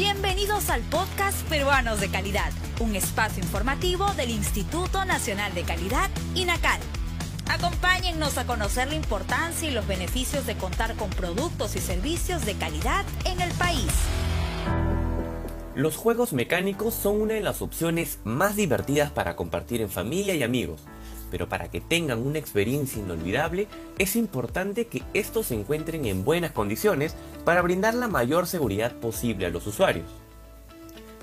Bienvenidos al podcast Peruanos de Calidad, un espacio informativo del Instituto Nacional de Calidad, INACAL. Acompáñennos a conocer la importancia y los beneficios de contar con productos y servicios de calidad en el país. Los juegos mecánicos son una de las opciones más divertidas para compartir en familia y amigos, pero para que tengan una experiencia inolvidable es importante que estos se encuentren en buenas condiciones para brindar la mayor seguridad posible a los usuarios.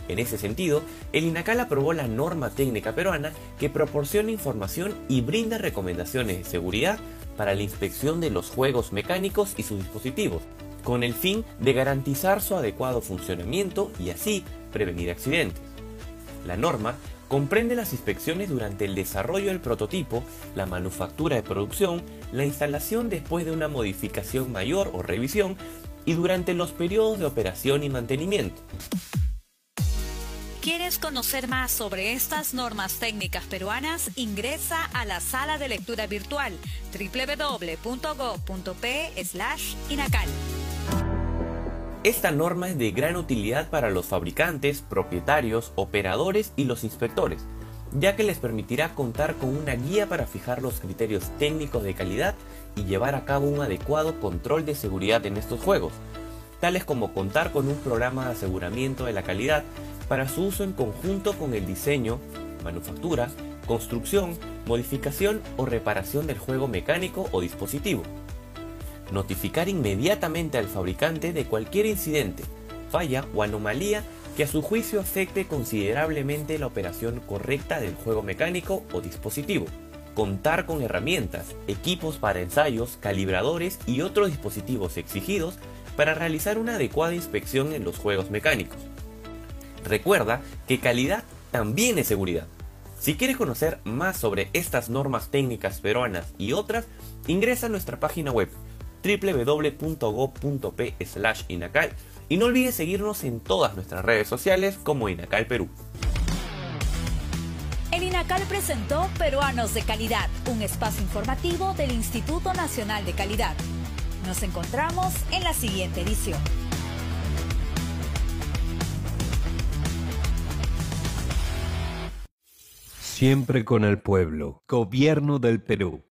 En ese sentido, el INACAL aprobó la norma técnica peruana que proporciona información y brinda recomendaciones de seguridad para la inspección de los juegos mecánicos y sus dispositivos, con el fin de garantizar su adecuado funcionamiento y así prevenir accidentes. La norma comprende las inspecciones durante el desarrollo del prototipo, la manufactura de producción, la instalación después de una modificación mayor o revisión y durante los periodos de operación y mantenimiento. ¿Quieres conocer más sobre estas normas técnicas peruanas? Ingresa a la sala de lectura virtual www.go.p/inacal. Esta norma es de gran utilidad para los fabricantes, propietarios, operadores y los inspectores, ya que les permitirá contar con una guía para fijar los criterios técnicos de calidad y llevar a cabo un adecuado control de seguridad en estos juegos, tales como contar con un programa de aseguramiento de la calidad para su uso en conjunto con el diseño, manufactura, construcción, modificación o reparación del juego mecánico o dispositivo notificar inmediatamente al fabricante de cualquier incidente, falla o anomalía que a su juicio afecte considerablemente la operación correcta del juego mecánico o dispositivo. Contar con herramientas, equipos para ensayos, calibradores y otros dispositivos exigidos para realizar una adecuada inspección en los juegos mecánicos. Recuerda que calidad también es seguridad. Si quieres conocer más sobre estas normas técnicas peruanas y otras, ingresa a nuestra página web www.go.p inacal y no olvides seguirnos en todas nuestras redes sociales como Inacal Perú. El INACAL presentó Peruanos de Calidad, un espacio informativo del Instituto Nacional de Calidad. Nos encontramos en la siguiente edición. Siempre con el pueblo. Gobierno del Perú.